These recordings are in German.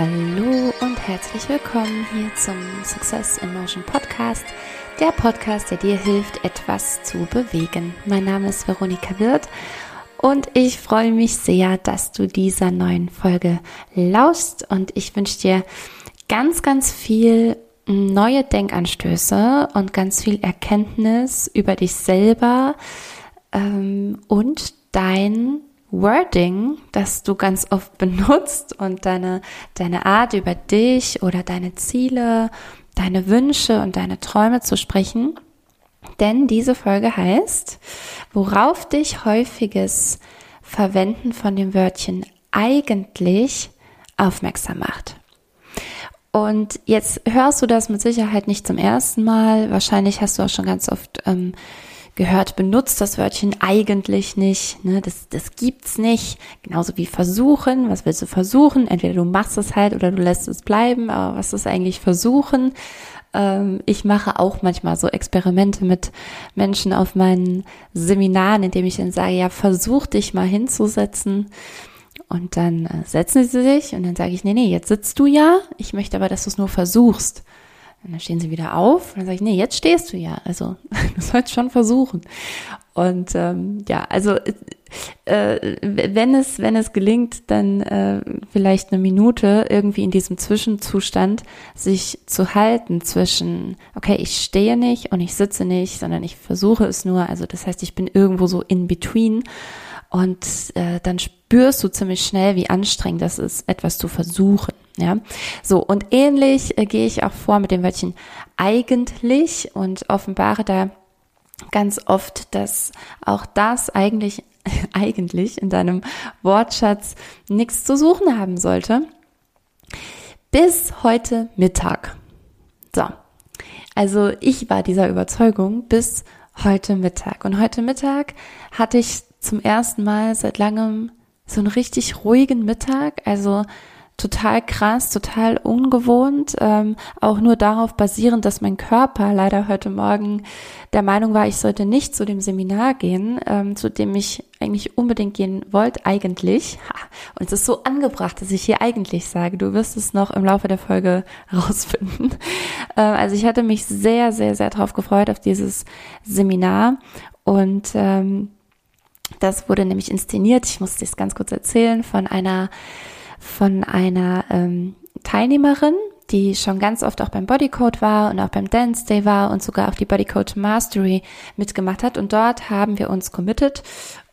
Hallo und herzlich willkommen hier zum Success in Motion Podcast, der Podcast, der dir hilft, etwas zu bewegen. Mein Name ist Veronika Wirth und ich freue mich sehr, dass du dieser neuen Folge lauscht und ich wünsche dir ganz, ganz viel neue Denkanstöße und ganz viel Erkenntnis über dich selber ähm, und dein Wording, das du ganz oft benutzt und deine, deine Art über dich oder deine Ziele, deine Wünsche und deine Träume zu sprechen. Denn diese Folge heißt, worauf dich häufiges Verwenden von dem Wörtchen eigentlich aufmerksam macht. Und jetzt hörst du das mit Sicherheit nicht zum ersten Mal. Wahrscheinlich hast du auch schon ganz oft ähm, gehört, benutzt das Wörtchen eigentlich nicht. Ne? Das, das gibt's nicht. Genauso wie versuchen. Was willst du versuchen? Entweder du machst es halt oder du lässt es bleiben. Aber was ist eigentlich versuchen? Ähm, ich mache auch manchmal so Experimente mit Menschen auf meinen Seminaren, indem ich dann sage, ja, versuch dich mal hinzusetzen. Und dann äh, setzen sie sich und dann sage ich, nee, nee, jetzt sitzt du ja. Ich möchte aber, dass du es nur versuchst. Und dann stehen sie wieder auf und dann sage ich, nee, jetzt stehst du ja. Also du sollst schon versuchen. Und ähm, ja, also äh, wenn es wenn es gelingt, dann äh, vielleicht eine Minute irgendwie in diesem Zwischenzustand sich zu halten zwischen, okay, ich stehe nicht und ich sitze nicht, sondern ich versuche es nur. Also das heißt, ich bin irgendwo so in between. Und äh, dann spürst du ziemlich schnell, wie anstrengend das ist, etwas zu versuchen. Ja, so und ähnlich äh, gehe ich auch vor mit dem Wörtchen eigentlich und offenbare da ganz oft, dass auch das eigentlich eigentlich in deinem Wortschatz nichts zu suchen haben sollte. Bis heute Mittag. So. Also ich war dieser Überzeugung bis heute Mittag. Und heute Mittag hatte ich zum ersten Mal seit langem so einen richtig ruhigen Mittag. Also total krass, total ungewohnt, ähm, auch nur darauf basierend, dass mein Körper leider heute Morgen der Meinung war, ich sollte nicht zu dem Seminar gehen, ähm, zu dem ich eigentlich unbedingt gehen wollte, eigentlich. Und es ist so angebracht, dass ich hier eigentlich sage, du wirst es noch im Laufe der Folge rausfinden. Ähm, also ich hatte mich sehr, sehr, sehr darauf gefreut, auf dieses Seminar und ähm, das wurde nämlich inszeniert, ich muss das ganz kurz erzählen, von einer von einer ähm, Teilnehmerin, die schon ganz oft auch beim Bodycode war und auch beim Dance Day war und sogar auch die Bodycode Mastery mitgemacht hat. Und dort haben wir uns committed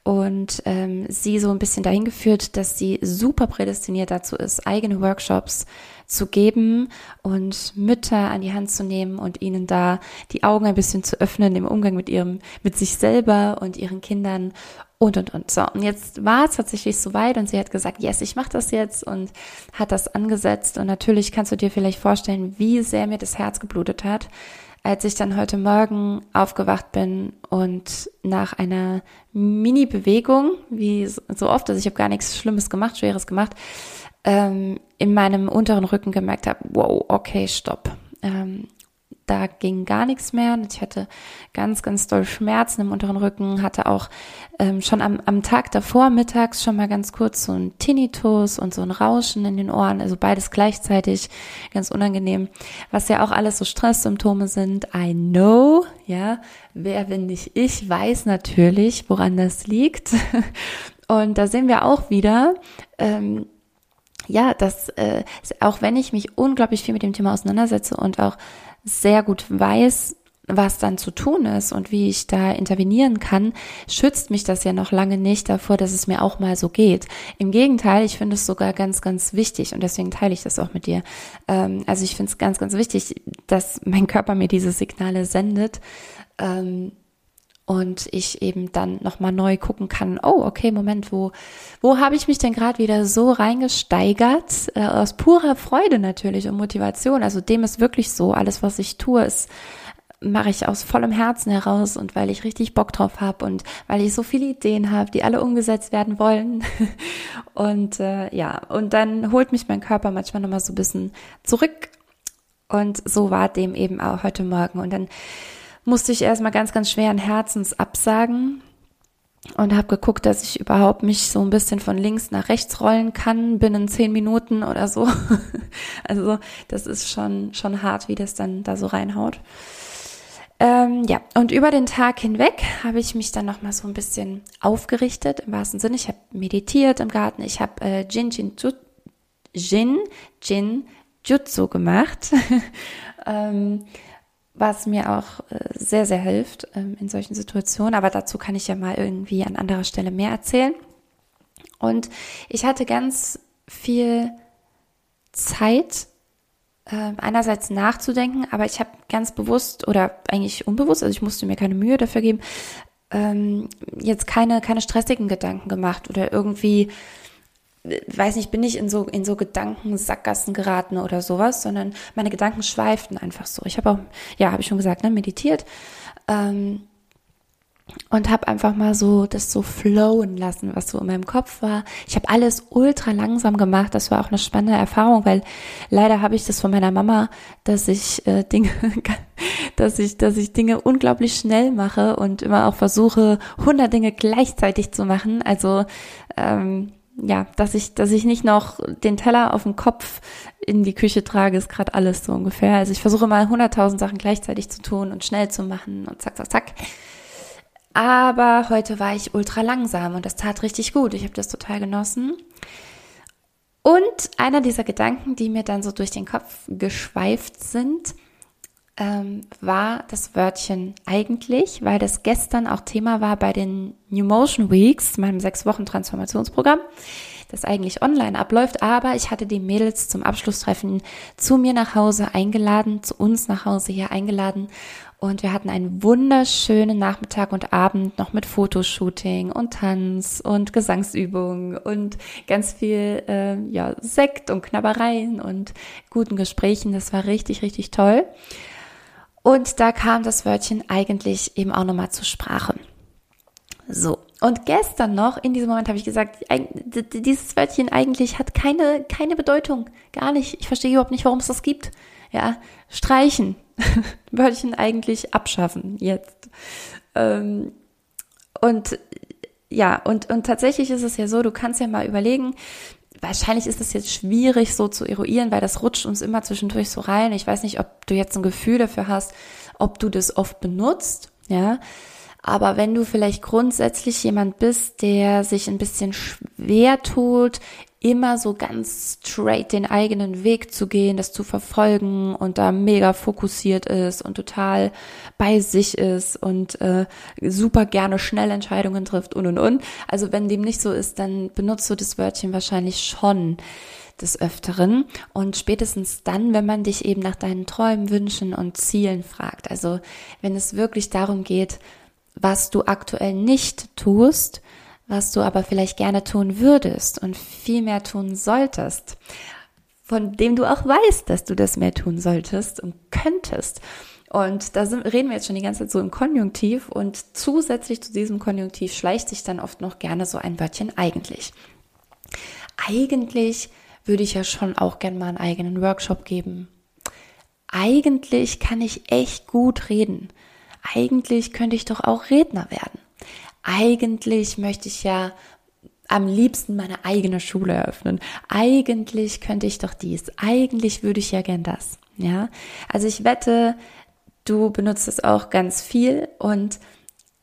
und ähm, sie so ein bisschen dahin geführt, dass sie super prädestiniert dazu ist, eigene Workshops zu geben und Mütter an die Hand zu nehmen und ihnen da die Augen ein bisschen zu öffnen im Umgang mit ihrem, mit sich selber und ihren Kindern und und und. So, und jetzt war es tatsächlich soweit und sie hat gesagt, yes, ich mache das jetzt und hat das angesetzt. Und natürlich kannst du dir vielleicht vorstellen, wie sehr mir das Herz geblutet hat, als ich dann heute Morgen aufgewacht bin und nach einer Mini-Bewegung, wie so oft, also ich habe gar nichts Schlimmes gemacht, Schweres gemacht, ähm, in meinem unteren Rücken gemerkt habe, wow, okay, stopp. Ähm, da ging gar nichts mehr. Ich hatte ganz, ganz doll Schmerzen im unteren Rücken, hatte auch ähm, schon am, am Tag davor mittags schon mal ganz kurz so ein Tinnitus und so ein Rauschen in den Ohren, also beides gleichzeitig, ganz unangenehm, was ja auch alles so Stresssymptome sind. I know, ja, wer, wenn nicht ich, weiß natürlich, woran das liegt. Und da sehen wir auch wieder, ähm, ja, dass äh, auch wenn ich mich unglaublich viel mit dem Thema auseinandersetze und auch sehr gut weiß, was dann zu tun ist und wie ich da intervenieren kann, schützt mich das ja noch lange nicht davor, dass es mir auch mal so geht. Im Gegenteil, ich finde es sogar ganz, ganz wichtig und deswegen teile ich das auch mit dir. Ähm, also ich finde es ganz, ganz wichtig, dass mein Körper mir diese Signale sendet. Und ich eben dann nochmal neu gucken kann, oh, okay, Moment, wo, wo habe ich mich denn gerade wieder so reingesteigert? Äh, aus purer Freude natürlich und Motivation. Also dem ist wirklich so, alles, was ich tue, ist mache ich aus vollem Herzen heraus und weil ich richtig Bock drauf habe und weil ich so viele Ideen habe, die alle umgesetzt werden wollen. und äh, ja, und dann holt mich mein Körper manchmal nochmal so ein bisschen zurück. Und so war dem eben auch heute Morgen. Und dann musste ich erstmal ganz, ganz schweren Herzens absagen. und habe geguckt, dass ich überhaupt mich so ein bisschen von links nach rechts rollen kann binnen zehn Minuten oder so. also das ist schon schon hart, wie das dann da so reinhaut. Ähm, ja, und über den Tag hinweg habe ich mich dann noch mal so ein bisschen aufgerichtet im wahrsten Sinne. Ich habe meditiert im Garten. Ich habe äh, Jin Jin Jin Jin Jutsu gemacht. ähm, was mir auch äh, sehr, sehr hilft ähm, in solchen Situationen. Aber dazu kann ich ja mal irgendwie an anderer Stelle mehr erzählen. Und ich hatte ganz viel Zeit, äh, einerseits nachzudenken, aber ich habe ganz bewusst oder eigentlich unbewusst, also ich musste mir keine Mühe dafür geben, ähm, jetzt keine, keine stressigen Gedanken gemacht oder irgendwie weiß nicht, bin ich in so, in so Gedankensackgassen geraten oder sowas, sondern meine Gedanken schweiften einfach so. Ich habe auch, ja, habe ich schon gesagt, ne, meditiert ähm, und habe einfach mal so das so flowen lassen, was so in meinem Kopf war. Ich habe alles ultra langsam gemacht. Das war auch eine spannende Erfahrung, weil leider habe ich das von meiner Mama, dass ich äh, Dinge, dass ich, dass ich Dinge unglaublich schnell mache und immer auch versuche, 100 Dinge gleichzeitig zu machen. Also ähm, ja, dass ich, dass ich nicht noch den Teller auf dem Kopf in die Küche trage, ist gerade alles so ungefähr. Also ich versuche mal hunderttausend Sachen gleichzeitig zu tun und schnell zu machen und zack, zack, zack. Aber heute war ich ultra langsam und das tat richtig gut. Ich habe das total genossen. Und einer dieser Gedanken, die mir dann so durch den Kopf geschweift sind, ähm, war das Wörtchen eigentlich, weil das gestern auch Thema war bei den New Motion Weeks, meinem sechs Wochen Transformationsprogramm, das eigentlich online abläuft. Aber ich hatte die Mädels zum Abschlusstreffen zu mir nach Hause eingeladen, zu uns nach Hause hier eingeladen. Und wir hatten einen wunderschönen Nachmittag und Abend noch mit Fotoshooting und Tanz und Gesangsübungen und ganz viel äh, ja, Sekt und Knabbereien und guten Gesprächen. Das war richtig, richtig toll. Und da kam das Wörtchen eigentlich eben auch nochmal zur Sprache. So. Und gestern noch, in diesem Moment habe ich gesagt, dieses Wörtchen eigentlich hat keine, keine Bedeutung. Gar nicht. Ich verstehe überhaupt nicht, warum es das gibt. Ja. Streichen. Wörtchen eigentlich abschaffen. Jetzt. Ähm, und ja, und, und tatsächlich ist es ja so, du kannst ja mal überlegen, wahrscheinlich ist es jetzt schwierig so zu eruieren, weil das rutscht uns immer zwischendurch so rein. Ich weiß nicht, ob du jetzt ein Gefühl dafür hast, ob du das oft benutzt, ja. Aber wenn du vielleicht grundsätzlich jemand bist, der sich ein bisschen schwer tut, immer so ganz straight den eigenen Weg zu gehen, das zu verfolgen und da mega fokussiert ist und total bei sich ist und äh, super gerne schnell Entscheidungen trifft und und und. Also wenn dem nicht so ist, dann benutzt du das Wörtchen wahrscheinlich schon des Öfteren und spätestens dann, wenn man dich eben nach deinen Träumen, Wünschen und Zielen fragt. Also wenn es wirklich darum geht, was du aktuell nicht tust, was du aber vielleicht gerne tun würdest und viel mehr tun solltest, von dem du auch weißt, dass du das mehr tun solltest und könntest. Und da sind, reden wir jetzt schon die ganze Zeit so im Konjunktiv und zusätzlich zu diesem Konjunktiv schleicht sich dann oft noch gerne so ein Wörtchen eigentlich. Eigentlich würde ich ja schon auch gerne mal einen eigenen Workshop geben. Eigentlich kann ich echt gut reden. Eigentlich könnte ich doch auch Redner werden eigentlich möchte ich ja am liebsten meine eigene Schule eröffnen. Eigentlich könnte ich doch dies. Eigentlich würde ich ja gern das. Ja, also ich wette, du benutzt es auch ganz viel und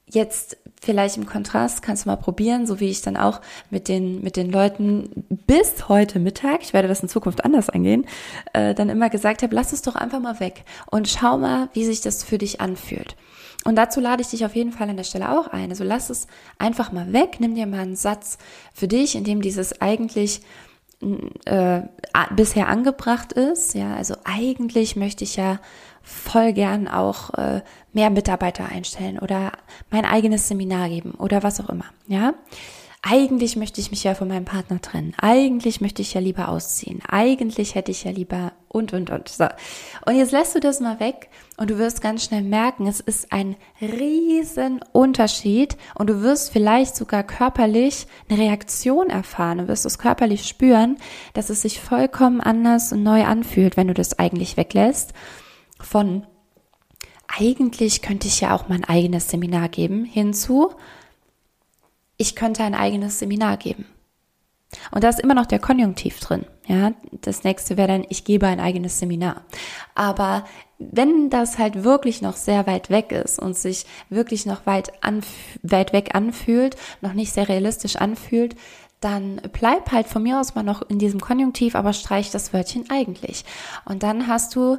jetzt vielleicht im Kontrast kannst du mal probieren, so wie ich dann auch mit den mit den Leuten bis heute Mittag, ich werde das in Zukunft anders angehen, äh, dann immer gesagt habe, lass es doch einfach mal weg und schau mal, wie sich das für dich anfühlt. Und dazu lade ich dich auf jeden Fall an der Stelle auch ein. Also lass es einfach mal weg, nimm dir mal einen Satz für dich, in dem dieses eigentlich äh, bisher angebracht ist. Ja, also eigentlich möchte ich ja voll gern auch äh, mehr Mitarbeiter einstellen oder mein eigenes Seminar geben oder was auch immer. Ja, eigentlich möchte ich mich ja von meinem Partner trennen. Eigentlich möchte ich ja lieber ausziehen. Eigentlich hätte ich ja lieber und, und, und. So. Und jetzt lässt du das mal weg und du wirst ganz schnell merken, es ist ein riesen Unterschied und du wirst vielleicht sogar körperlich eine Reaktion erfahren. Du wirst es körperlich spüren, dass es sich vollkommen anders und neu anfühlt, wenn du das eigentlich weglässt von eigentlich könnte ich ja auch mein eigenes Seminar geben hinzu ich könnte ein eigenes Seminar geben. Und da ist immer noch der Konjunktiv drin. Ja, das nächste wäre dann, ich gebe ein eigenes Seminar. Aber wenn das halt wirklich noch sehr weit weg ist und sich wirklich noch weit, weit weg anfühlt, noch nicht sehr realistisch anfühlt, dann bleib halt von mir aus mal noch in diesem Konjunktiv, aber streich das Wörtchen eigentlich. Und dann hast du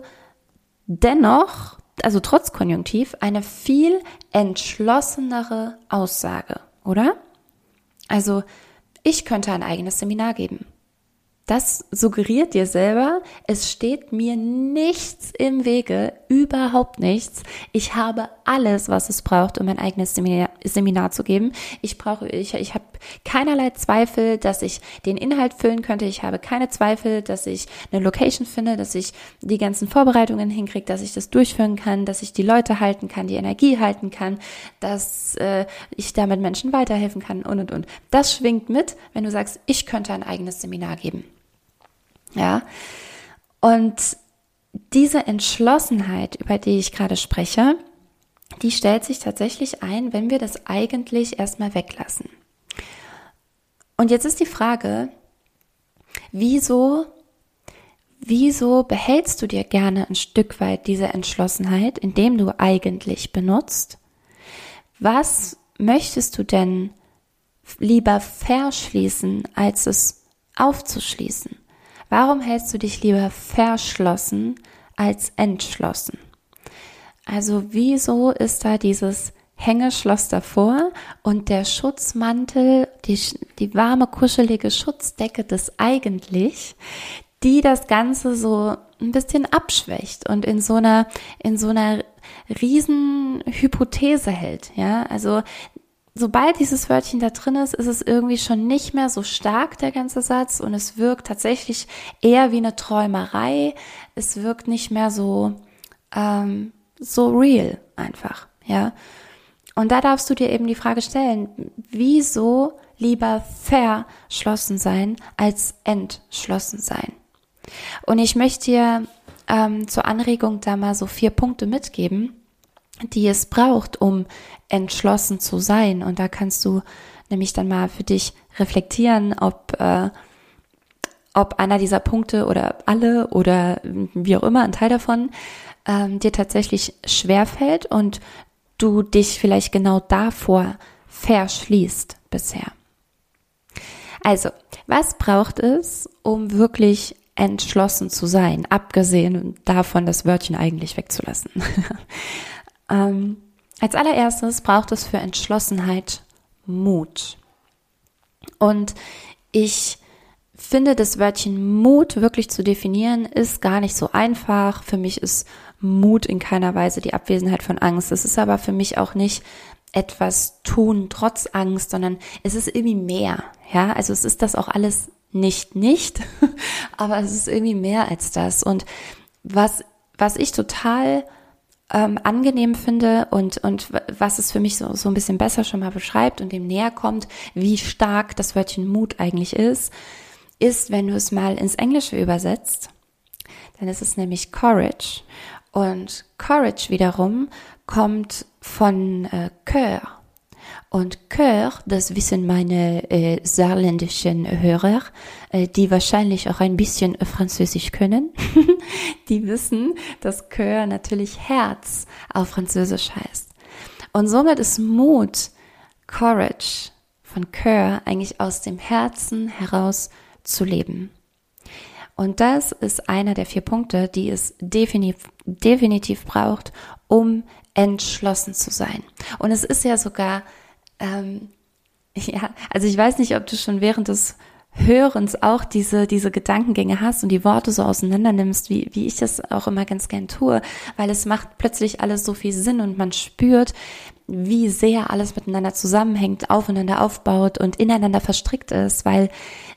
dennoch, also trotz Konjunktiv, eine viel entschlossenere Aussage, oder? Also, ich könnte ein eigenes Seminar geben. Das suggeriert dir selber, es steht mir nichts im Wege, überhaupt nichts. Ich habe alles, was es braucht, um ein eigenes Seminar, Seminar zu geben. Ich brauche, ich, ich habe keinerlei Zweifel, dass ich den Inhalt füllen könnte. Ich habe keine Zweifel, dass ich eine Location finde, dass ich die ganzen Vorbereitungen hinkriege, dass ich das durchführen kann, dass ich die Leute halten kann, die Energie halten kann, dass äh, ich damit Menschen weiterhelfen kann und und und. Das schwingt mit, wenn du sagst, ich könnte ein eigenes Seminar geben. Ja. Und diese Entschlossenheit, über die ich gerade spreche, die stellt sich tatsächlich ein, wenn wir das eigentlich erstmal weglassen. Und jetzt ist die Frage, wieso, wieso behältst du dir gerne ein Stück weit diese Entschlossenheit, indem du eigentlich benutzt? Was möchtest du denn lieber verschließen, als es aufzuschließen? Warum hältst du dich lieber verschlossen als entschlossen? Also wieso ist da dieses Hängeschloss davor und der Schutzmantel, die, die warme, kuschelige Schutzdecke des eigentlich, die das Ganze so ein bisschen abschwächt und in so einer, in so einer riesen Hypothese hält, ja. Also sobald dieses Wörtchen da drin ist, ist es irgendwie schon nicht mehr so stark, der ganze Satz, und es wirkt tatsächlich eher wie eine Träumerei. Es wirkt nicht mehr so, ähm, so real einfach, ja. Und da darfst du dir eben die Frage stellen, wieso lieber verschlossen sein als entschlossen sein? Und ich möchte dir ähm, zur Anregung da mal so vier Punkte mitgeben, die es braucht, um entschlossen zu sein. Und da kannst du nämlich dann mal für dich reflektieren, ob, äh, ob einer dieser Punkte oder alle oder wie auch immer, ein Teil davon, ähm, dir tatsächlich schwerfällt und du dich vielleicht genau davor verschließt bisher. Also, was braucht es, um wirklich entschlossen zu sein, abgesehen davon, das Wörtchen eigentlich wegzulassen? Ähm, als allererstes braucht es für Entschlossenheit Mut. Und ich finde, das Wörtchen Mut wirklich zu definieren, ist gar nicht so einfach. Für mich ist Mut in keiner Weise die Abwesenheit von Angst. Es ist aber für mich auch nicht etwas tun trotz Angst, sondern es ist irgendwie mehr. Ja, also es ist das auch alles nicht nicht, aber es ist irgendwie mehr als das. Und was, was ich total ähm, angenehm finde und, und was es für mich so, so ein bisschen besser schon mal beschreibt und dem näher kommt, wie stark das Wörtchen Mut eigentlich ist, ist, wenn du es mal ins Englische übersetzt, dann ist es nämlich Courage. Und Courage wiederum kommt von äh, Cœur. Und Cœur, das wissen meine äh, saarländischen Hörer, äh, die wahrscheinlich auch ein bisschen Französisch können, die wissen, dass Cœur natürlich Herz auf Französisch heißt. Und somit ist Mut, Courage von Cœur eigentlich aus dem Herzen heraus zu leben. Und das ist einer der vier Punkte, die es definitiv, definitiv braucht, um entschlossen zu sein. Und es ist ja sogar ähm, ja, also ich weiß nicht, ob du schon während des Hörens auch diese, diese Gedankengänge hast und die Worte so auseinander nimmst, wie, wie ich das auch immer ganz gern tue, weil es macht plötzlich alles so viel Sinn und man spürt, wie sehr alles miteinander zusammenhängt, aufeinander aufbaut und ineinander verstrickt ist, weil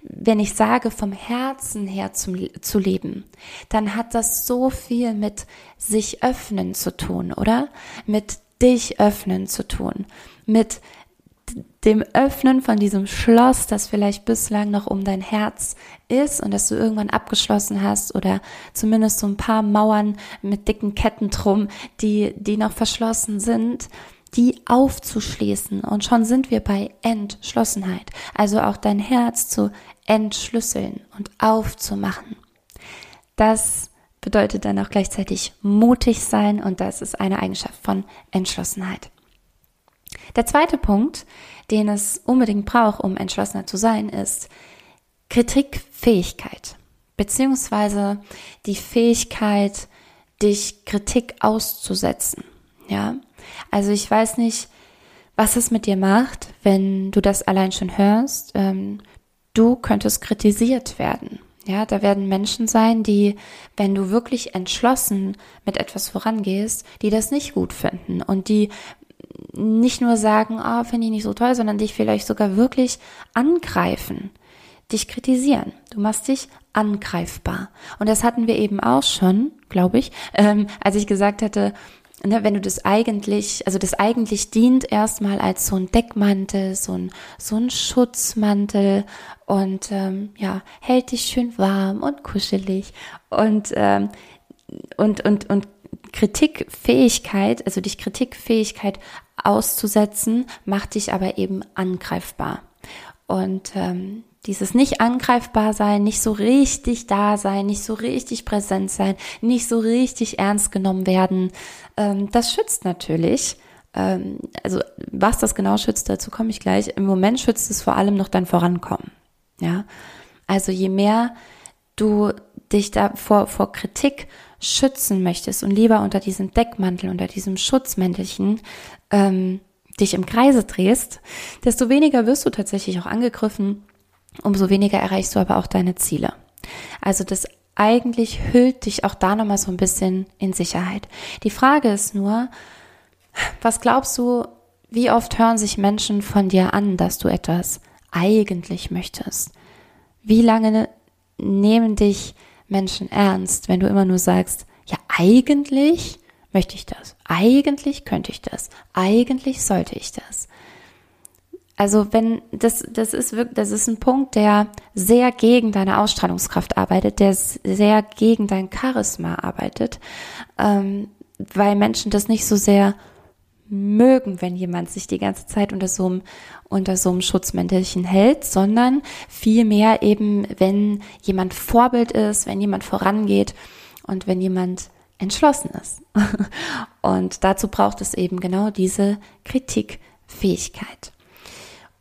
wenn ich sage, vom Herzen her zum, zu leben, dann hat das so viel mit sich öffnen zu tun, oder? Mit dich öffnen zu tun, mit dem Öffnen von diesem Schloss, das vielleicht bislang noch um dein Herz ist und das du irgendwann abgeschlossen hast oder zumindest so ein paar Mauern mit dicken Ketten drum, die, die noch verschlossen sind, die aufzuschließen. Und schon sind wir bei Entschlossenheit. Also auch dein Herz zu entschlüsseln und aufzumachen. Das bedeutet dann auch gleichzeitig mutig sein und das ist eine Eigenschaft von Entschlossenheit. Der zweite Punkt, den es unbedingt braucht, um entschlossener zu sein, ist Kritikfähigkeit, beziehungsweise die Fähigkeit, dich Kritik auszusetzen. Ja, also ich weiß nicht, was es mit dir macht, wenn du das allein schon hörst. Ähm, du könntest kritisiert werden. Ja, da werden Menschen sein, die, wenn du wirklich entschlossen mit etwas vorangehst, die das nicht gut finden und die nicht nur sagen, oh, finde ich nicht so toll, sondern dich vielleicht sogar wirklich angreifen, dich kritisieren. Du machst dich angreifbar. Und das hatten wir eben auch schon, glaube ich, ähm, als ich gesagt hatte, ne, wenn du das eigentlich, also das eigentlich dient erstmal als so ein Deckmantel, so ein, so ein Schutzmantel und ähm, ja, hält dich schön warm und kuschelig und, ähm, und, und, und Kritikfähigkeit, also dich Kritikfähigkeit auszusetzen, macht dich aber eben angreifbar. Und ähm, dieses nicht angreifbar sein, nicht so richtig da sein, nicht so richtig präsent sein, nicht so richtig ernst genommen werden, ähm, das schützt natürlich. Ähm, also was das genau schützt, dazu komme ich gleich. Im Moment schützt es vor allem noch dein Vorankommen. Ja, also je mehr du dich da vor, vor Kritik schützen möchtest und lieber unter diesem Deckmantel, unter diesem Schutzmäntelchen ähm, dich im Kreise drehst, desto weniger wirst du tatsächlich auch angegriffen, umso weniger erreichst du aber auch deine Ziele. Also das eigentlich hüllt dich auch da nochmal so ein bisschen in Sicherheit. Die Frage ist nur, was glaubst du, wie oft hören sich Menschen von dir an, dass du etwas eigentlich möchtest? Wie lange nehmen dich Menschen ernst, wenn du immer nur sagst, ja, eigentlich möchte ich das, eigentlich könnte ich das, eigentlich sollte ich das. Also wenn das das ist wirklich das ist ein Punkt, der sehr gegen deine Ausstrahlungskraft arbeitet, der sehr gegen dein Charisma arbeitet, ähm, weil Menschen das nicht so sehr mögen, wenn jemand sich die ganze Zeit unter so einem, unter so einem Schutzmäntelchen hält, sondern vielmehr eben, wenn jemand Vorbild ist, wenn jemand vorangeht und wenn jemand entschlossen ist. Und dazu braucht es eben genau diese Kritikfähigkeit.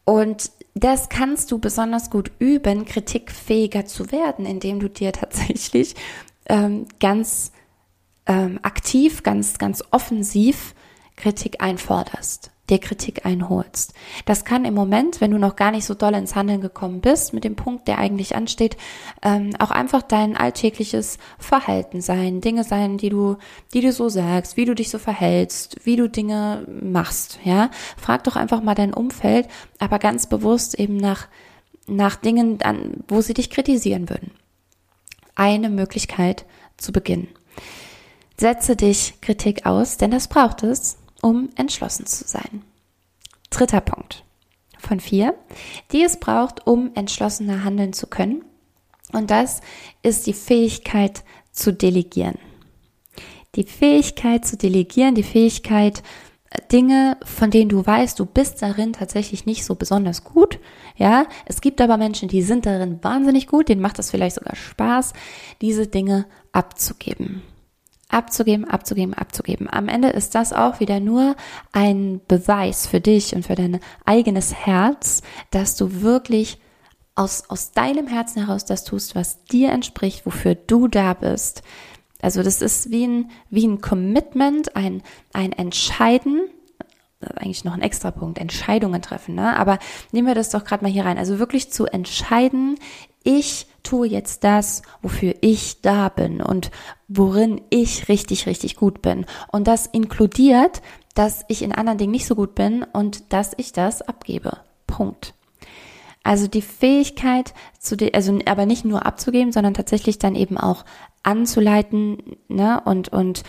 Und das kannst du besonders gut üben, kritikfähiger zu werden, indem du dir tatsächlich ähm, ganz ähm, aktiv, ganz, ganz offensiv Kritik einforderst, dir Kritik einholst. Das kann im Moment, wenn du noch gar nicht so doll ins Handeln gekommen bist, mit dem Punkt, der eigentlich ansteht, ähm, auch einfach dein alltägliches Verhalten sein, Dinge sein, die du, die du so sagst, wie du dich so verhältst, wie du Dinge machst, ja. Frag doch einfach mal dein Umfeld, aber ganz bewusst eben nach, nach Dingen, an, wo sie dich kritisieren würden. Eine Möglichkeit zu beginnen. Setze dich Kritik aus, denn das braucht es, um entschlossen zu sein. Dritter Punkt von vier, die es braucht, um entschlossener handeln zu können. Und das ist die Fähigkeit zu delegieren. Die Fähigkeit zu delegieren, die Fähigkeit, Dinge, von denen du weißt, du bist darin tatsächlich nicht so besonders gut. Ja, es gibt aber Menschen, die sind darin wahnsinnig gut, denen macht das vielleicht sogar Spaß, diese Dinge abzugeben abzugeben, abzugeben, abzugeben. Am Ende ist das auch wieder nur ein Beweis für dich und für dein eigenes Herz, dass du wirklich aus, aus deinem Herzen heraus das tust, was dir entspricht, wofür du da bist. Also das ist wie ein, wie ein Commitment, ein, ein Entscheiden, eigentlich noch ein extra Punkt, Entscheidungen treffen, ne? Aber nehmen wir das doch gerade mal hier rein. Also wirklich zu entscheiden, ich tue jetzt das, wofür ich da bin und worin ich richtig, richtig gut bin. Und das inkludiert, dass ich in anderen Dingen nicht so gut bin und dass ich das abgebe. Punkt. Also die Fähigkeit zu, also aber nicht nur abzugeben, sondern tatsächlich dann eben auch anzuleiten, ne, und, und,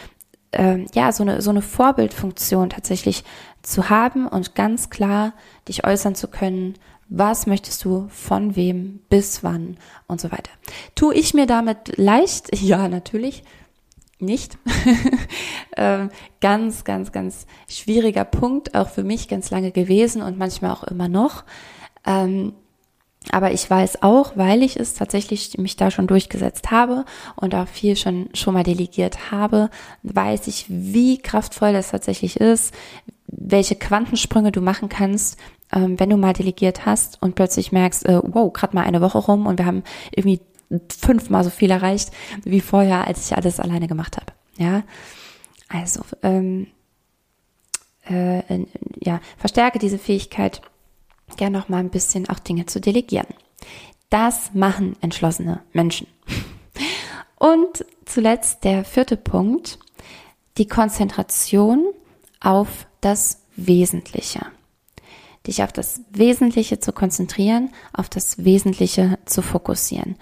äh, ja, so eine, so eine Vorbildfunktion tatsächlich zu haben und ganz klar dich äußern zu können, was möchtest du von wem, bis wann und so weiter. Tu ich mir damit leicht? Ja, natürlich. nicht. ähm, ganz, ganz, ganz schwieriger Punkt, auch für mich ganz lange gewesen und manchmal auch immer noch. Ähm, aber ich weiß auch, weil ich es tatsächlich mich da schon durchgesetzt habe und auch viel schon, schon mal delegiert habe, weiß ich, wie kraftvoll das tatsächlich ist, welche Quantensprünge du machen kannst, ähm, wenn du mal delegiert hast und plötzlich merkst, äh, wow, gerade mal eine Woche rum und wir haben irgendwie fünfmal so viel erreicht wie vorher, als ich alles alleine gemacht habe. Ja, also ähm, äh, ja, verstärke diese Fähigkeit, gerne noch mal ein bisschen auch Dinge zu delegieren. Das machen entschlossene Menschen. Und zuletzt der vierte Punkt, die Konzentration auf das Wesentliche. Dich auf das Wesentliche zu konzentrieren, auf das Wesentliche zu fokussieren.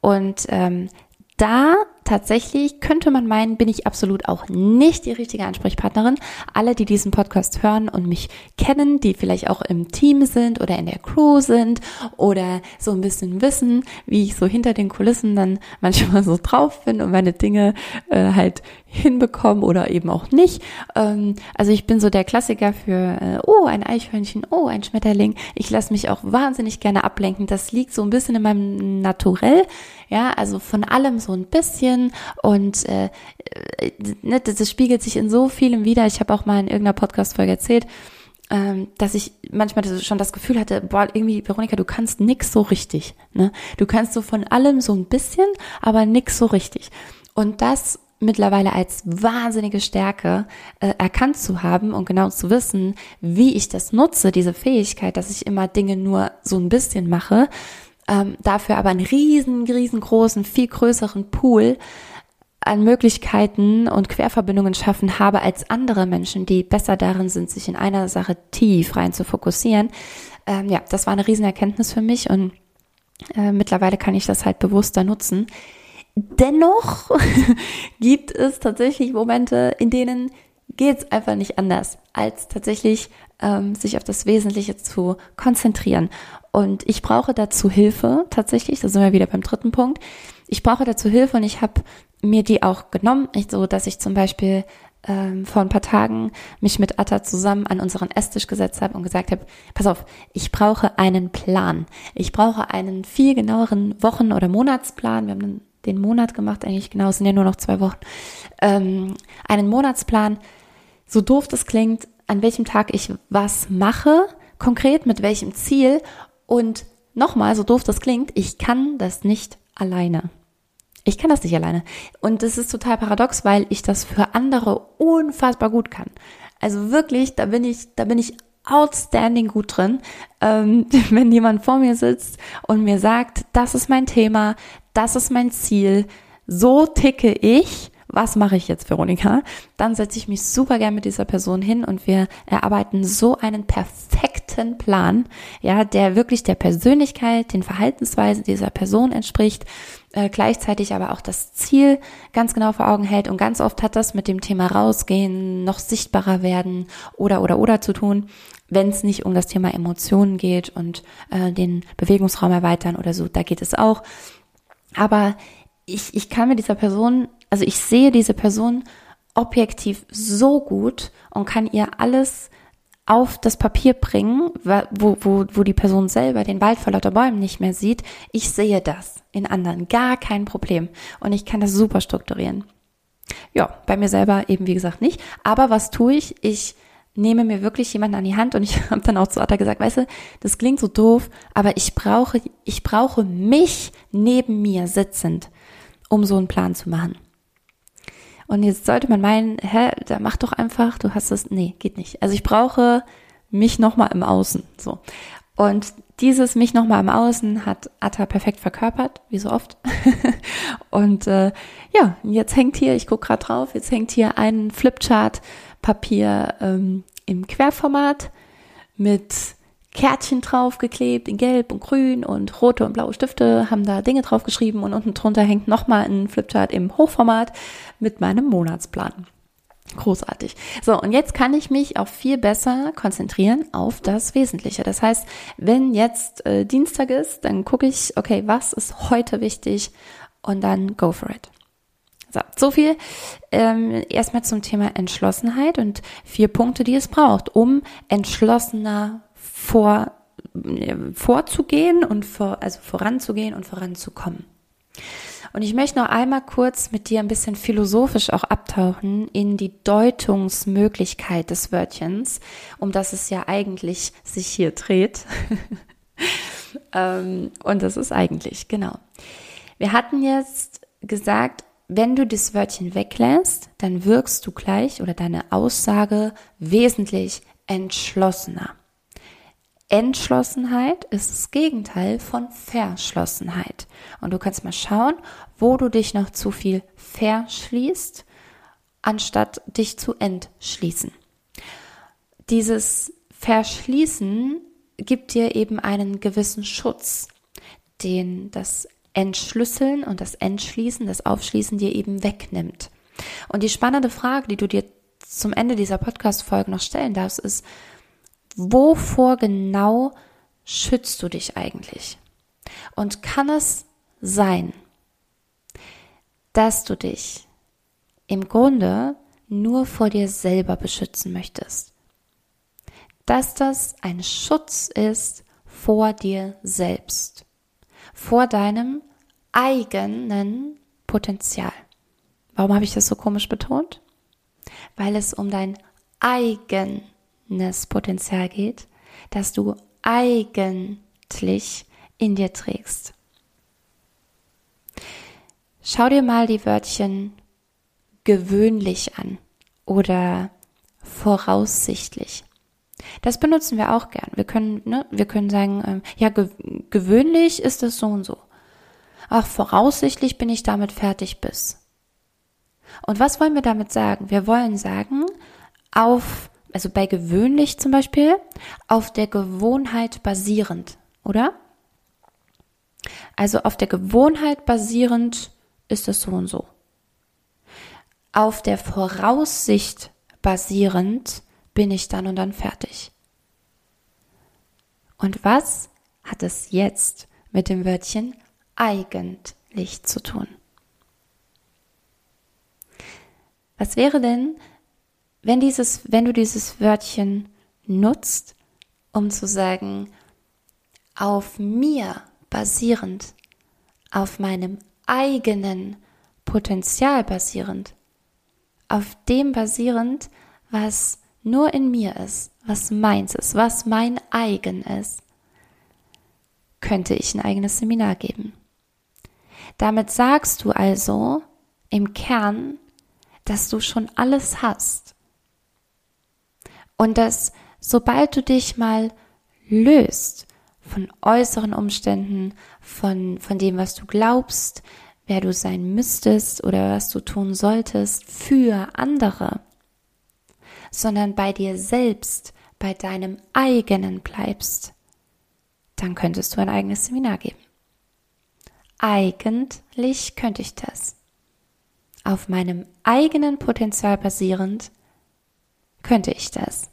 Und ähm, da tatsächlich könnte man meinen, bin ich absolut auch nicht die richtige Ansprechpartnerin. Alle, die diesen Podcast hören und mich kennen, die vielleicht auch im Team sind oder in der Crew sind oder so ein bisschen wissen, wie ich so hinter den Kulissen dann manchmal so drauf bin und meine Dinge äh, halt hinbekomme oder eben auch nicht. Ähm, also ich bin so der Klassiker für, äh, oh, ein Eichhörnchen, oh, ein Schmetterling. Ich lasse mich auch wahnsinnig gerne ablenken. Das liegt so ein bisschen in meinem Naturell. Ja, also von allem so ein bisschen und äh, äh, ne, das, das spiegelt sich in so vielem wieder. Ich habe auch mal in irgendeiner Podcast-Folge erzählt, ähm, dass ich manchmal schon das Gefühl hatte, boah, irgendwie, Veronika, du kannst nix so richtig. Ne? Du kannst so von allem so ein bisschen, aber nix so richtig. Und das mittlerweile als wahnsinnige Stärke äh, erkannt zu haben und genau zu wissen, wie ich das nutze, diese Fähigkeit, dass ich immer Dinge nur so ein bisschen mache, ähm, dafür aber einen riesen, riesengroßen, viel größeren Pool an Möglichkeiten und Querverbindungen schaffen habe als andere Menschen, die besser darin sind, sich in einer Sache tief rein zu fokussieren. Ähm, ja, das war eine Riesenerkenntnis für mich und äh, mittlerweile kann ich das halt bewusster nutzen. Dennoch gibt es tatsächlich Momente, in denen geht es einfach nicht anders, als tatsächlich ähm, sich auf das Wesentliche zu konzentrieren. Und ich brauche dazu Hilfe, tatsächlich, da sind wir wieder beim dritten Punkt. Ich brauche dazu Hilfe und ich habe mir die auch genommen, so dass ich zum Beispiel ähm, vor ein paar Tagen mich mit Atta zusammen an unseren Esstisch gesetzt habe und gesagt habe, pass auf, ich brauche einen Plan. Ich brauche einen viel genaueren Wochen- oder Monatsplan. Wir haben den Monat gemacht, eigentlich genau, es sind ja nur noch zwei Wochen. Ähm, einen Monatsplan, so doof das klingt, an welchem Tag ich was mache, konkret mit welchem Ziel und nochmal, so doof das klingt, ich kann das nicht alleine. Ich kann das nicht alleine. Und das ist total paradox, weil ich das für andere unfassbar gut kann. Also wirklich, da bin ich, da bin ich outstanding gut drin. Ähm, wenn jemand vor mir sitzt und mir sagt, das ist mein Thema, das ist mein Ziel, so ticke ich, was mache ich jetzt, Veronika? Dann setze ich mich super gern mit dieser Person hin und wir erarbeiten so einen perfekten Plan, ja, der wirklich der Persönlichkeit, den Verhaltensweisen dieser Person entspricht, äh, gleichzeitig aber auch das Ziel ganz genau vor Augen hält und ganz oft hat das mit dem Thema rausgehen, noch sichtbarer werden oder oder oder zu tun, wenn es nicht um das Thema Emotionen geht und äh, den Bewegungsraum erweitern oder so, da geht es auch. Aber ich, ich kann mit dieser Person also ich sehe diese Person objektiv so gut und kann ihr alles auf das Papier bringen, wo, wo, wo die Person selber den Wald vor lauter Bäumen nicht mehr sieht. Ich sehe das in anderen, gar kein Problem. Und ich kann das super strukturieren. Ja, bei mir selber eben wie gesagt nicht. Aber was tue ich? Ich nehme mir wirklich jemanden an die Hand und ich habe dann auch zu Atta gesagt, weißt du, das klingt so doof, aber ich brauche, ich brauche mich neben mir sitzend, um so einen Plan zu machen. Und jetzt sollte man meinen, hä, da mach doch einfach, du hast es, nee, geht nicht. Also ich brauche mich nochmal im Außen, so. Und dieses mich nochmal im Außen hat Atta perfekt verkörpert, wie so oft. und äh, ja, jetzt hängt hier, ich gucke gerade drauf, jetzt hängt hier ein Flipchart-Papier ähm, im Querformat mit Kärtchen draufgeklebt in gelb und grün und rote und blaue Stifte, haben da Dinge draufgeschrieben und unten drunter hängt nochmal ein Flipchart im Hochformat mit meinem Monatsplan. Großartig. So, und jetzt kann ich mich auch viel besser konzentrieren auf das Wesentliche. Das heißt, wenn jetzt äh, Dienstag ist, dann gucke ich, okay, was ist heute wichtig und dann go for it. So, so viel ähm, erstmal zum Thema Entschlossenheit und vier Punkte, die es braucht, um entschlossener vor, äh, vorzugehen und vor, also voranzugehen und voranzukommen. Und ich möchte noch einmal kurz mit dir ein bisschen philosophisch auch abtauchen in die Deutungsmöglichkeit des Wörtchens, um das es ja eigentlich sich hier dreht. ähm, und das ist eigentlich, genau. Wir hatten jetzt gesagt, wenn du das Wörtchen weglässt, dann wirkst du gleich oder deine Aussage wesentlich entschlossener. Entschlossenheit ist das Gegenteil von Verschlossenheit. Und du kannst mal schauen, wo du dich noch zu viel verschließt, anstatt dich zu entschließen. Dieses Verschließen gibt dir eben einen gewissen Schutz, den das Entschlüsseln und das Entschließen, das Aufschließen dir eben wegnimmt. Und die spannende Frage, die du dir zum Ende dieser Podcast-Folge noch stellen darfst, ist, wovor genau schützt du dich eigentlich? Und kann es sein, dass du dich im Grunde nur vor dir selber beschützen möchtest? Dass das ein Schutz ist vor dir selbst vor deinem eigenen Potenzial. Warum habe ich das so komisch betont? Weil es um dein eigenes Potenzial geht, das du eigentlich in dir trägst. Schau dir mal die Wörtchen gewöhnlich an oder voraussichtlich. Das benutzen wir auch gern. Wir können, ne, wir können sagen, ähm, ja, ge gewöhnlich ist es so und so. Ach, voraussichtlich bin ich damit fertig bis. Und was wollen wir damit sagen? Wir wollen sagen, auf, also bei gewöhnlich zum Beispiel, auf der Gewohnheit basierend, oder? Also auf der Gewohnheit basierend ist es so und so. Auf der Voraussicht basierend bin ich dann und dann fertig. Und was hat es jetzt mit dem Wörtchen eigentlich zu tun? Was wäre denn, wenn dieses, wenn du dieses Wörtchen nutzt, um zu sagen, auf mir basierend, auf meinem eigenen Potenzial basierend, auf dem basierend, was nur in mir ist, was meins ist, was mein eigen ist, könnte ich ein eigenes Seminar geben. Damit sagst du also im Kern, dass du schon alles hast. Und dass sobald du dich mal löst von äußeren Umständen, von, von dem, was du glaubst, wer du sein müsstest oder was du tun solltest für andere, sondern bei dir selbst, bei deinem eigenen bleibst, dann könntest du ein eigenes Seminar geben. Eigentlich könnte ich das. Auf meinem eigenen Potenzial basierend könnte ich das.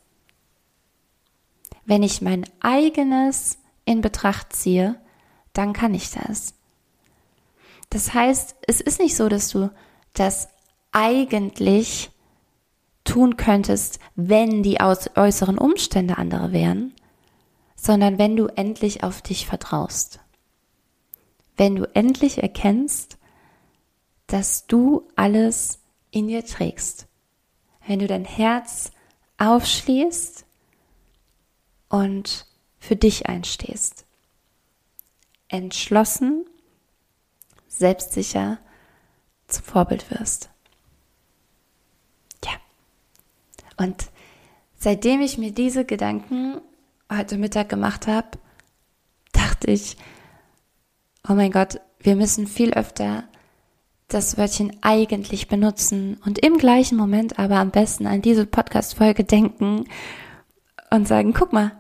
Wenn ich mein eigenes in Betracht ziehe, dann kann ich das. Das heißt, es ist nicht so, dass du das eigentlich tun könntest, wenn die äußeren Umstände andere wären, sondern wenn du endlich auf dich vertraust. Wenn du endlich erkennst, dass du alles in dir trägst. Wenn du dein Herz aufschließt und für dich einstehst. Entschlossen, selbstsicher zum Vorbild wirst. Und seitdem ich mir diese Gedanken heute Mittag gemacht habe, dachte ich, oh mein Gott, wir müssen viel öfter das Wörtchen eigentlich benutzen und im gleichen Moment aber am besten an diese Podcast-Folge denken und sagen, guck mal,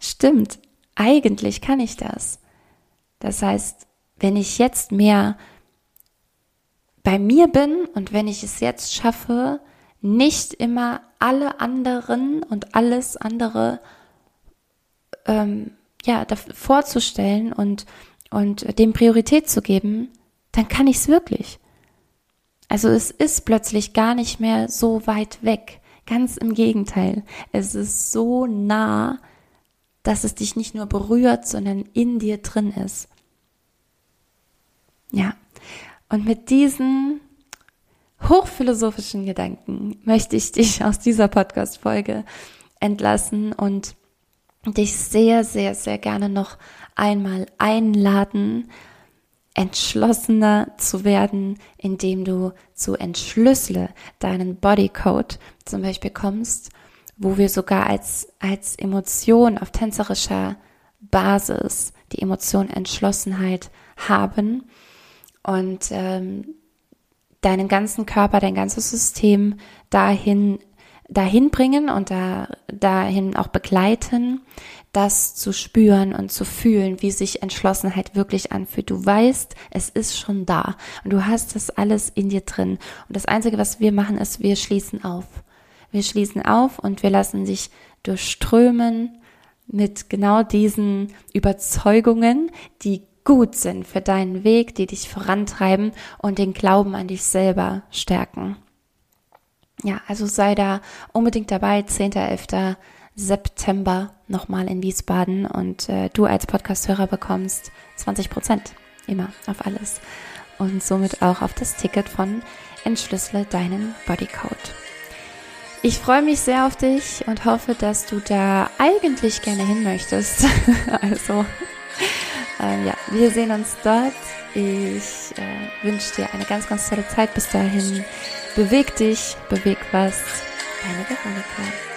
stimmt, eigentlich kann ich das. Das heißt, wenn ich jetzt mehr bei mir bin und wenn ich es jetzt schaffe, nicht immer alle anderen und alles andere ähm, ja vorzustellen und und dem Priorität zu geben, dann kann ich es wirklich. Also es ist plötzlich gar nicht mehr so weit weg. Ganz im Gegenteil. Es ist so nah, dass es dich nicht nur berührt, sondern in dir drin ist. Ja. Und mit diesen hochphilosophischen Gedanken möchte ich dich aus dieser Podcast-Folge entlassen und dich sehr, sehr, sehr gerne noch einmal einladen, entschlossener zu werden, indem du zu Entschlüssele deinen Bodycode zum Beispiel kommst, wo wir sogar als, als Emotion auf tänzerischer Basis die Emotion Entschlossenheit haben und ähm, deinen ganzen Körper, dein ganzes System dahin dahin bringen und da, dahin auch begleiten, das zu spüren und zu fühlen, wie sich Entschlossenheit wirklich anfühlt. Du weißt, es ist schon da und du hast das alles in dir drin. Und das Einzige, was wir machen, ist, wir schließen auf. Wir schließen auf und wir lassen dich durchströmen mit genau diesen Überzeugungen, die gut sind für deinen Weg, die dich vorantreiben und den Glauben an dich selber stärken. Ja, also sei da unbedingt dabei, 10. 11. September nochmal in Wiesbaden und äh, du als Podcasthörer bekommst 20 Prozent immer auf alles und somit auch auf das Ticket von Entschlüssele deinen Bodycode. Ich freue mich sehr auf dich und hoffe, dass du da eigentlich gerne hin möchtest. also, äh, ja, wir sehen uns dort. Ich äh, wünsche dir eine ganz, ganz tolle Zeit bis dahin. Beweg dich, beweg was. Deine Veronika.